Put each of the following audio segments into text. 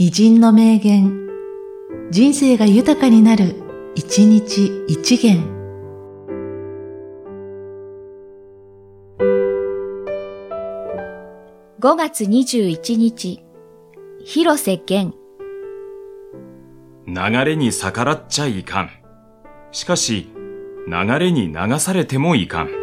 偉人の名言、人生が豊かになる、一日一元。5月21日、広瀬玄。流れに逆らっちゃいかん。しかし、流れに流されてもいかん。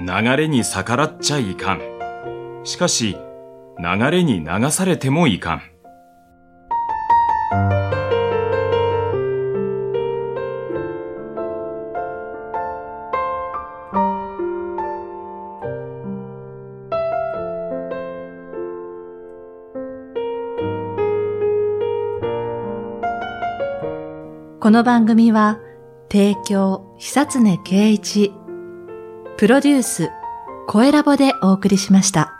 流れに逆らっちゃいかん。しかし、流れに流されてもいかん。この番組は、提供、久常圭一、プロデュース、声ラボでお送りしました。